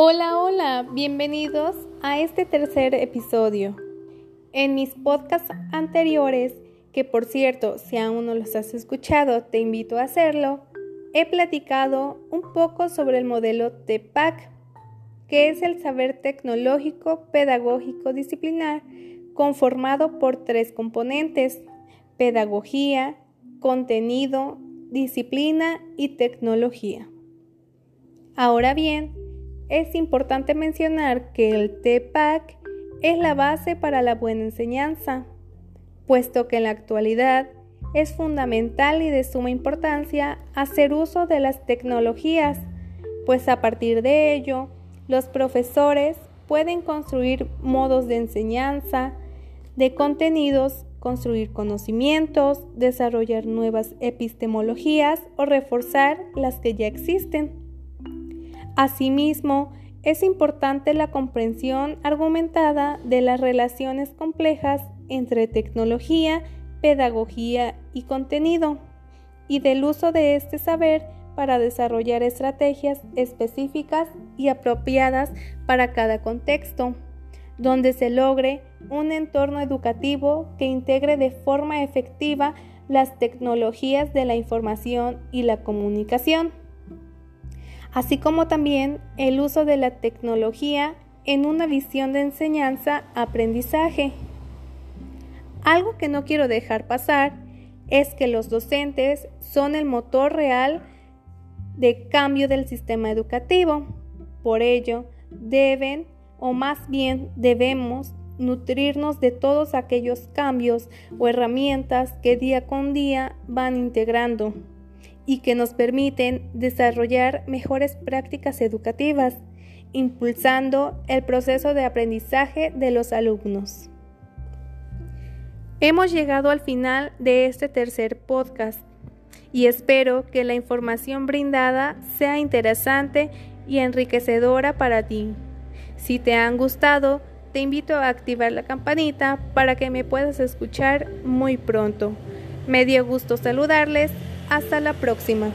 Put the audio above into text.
Hola, hola, bienvenidos a este tercer episodio. En mis podcasts anteriores, que por cierto, si aún no los has escuchado, te invito a hacerlo, he platicado un poco sobre el modelo TEPAC, que es el saber tecnológico, pedagógico, disciplinar, conformado por tres componentes, pedagogía, contenido, disciplina y tecnología. Ahora bien, es importante mencionar que el TPAC es la base para la buena enseñanza, puesto que en la actualidad es fundamental y de suma importancia hacer uso de las tecnologías, pues a partir de ello los profesores pueden construir modos de enseñanza, de contenidos, construir conocimientos, desarrollar nuevas epistemologías o reforzar las que ya existen. Asimismo, es importante la comprensión argumentada de las relaciones complejas entre tecnología, pedagogía y contenido, y del uso de este saber para desarrollar estrategias específicas y apropiadas para cada contexto, donde se logre un entorno educativo que integre de forma efectiva las tecnologías de la información y la comunicación así como también el uso de la tecnología en una visión de enseñanza-aprendizaje. Algo que no quiero dejar pasar es que los docentes son el motor real de cambio del sistema educativo. Por ello, deben, o más bien debemos, nutrirnos de todos aquellos cambios o herramientas que día con día van integrando y que nos permiten desarrollar mejores prácticas educativas, impulsando el proceso de aprendizaje de los alumnos. Hemos llegado al final de este tercer podcast y espero que la información brindada sea interesante y enriquecedora para ti. Si te han gustado, te invito a activar la campanita para que me puedas escuchar muy pronto. Me dio gusto saludarles hasta la próxima.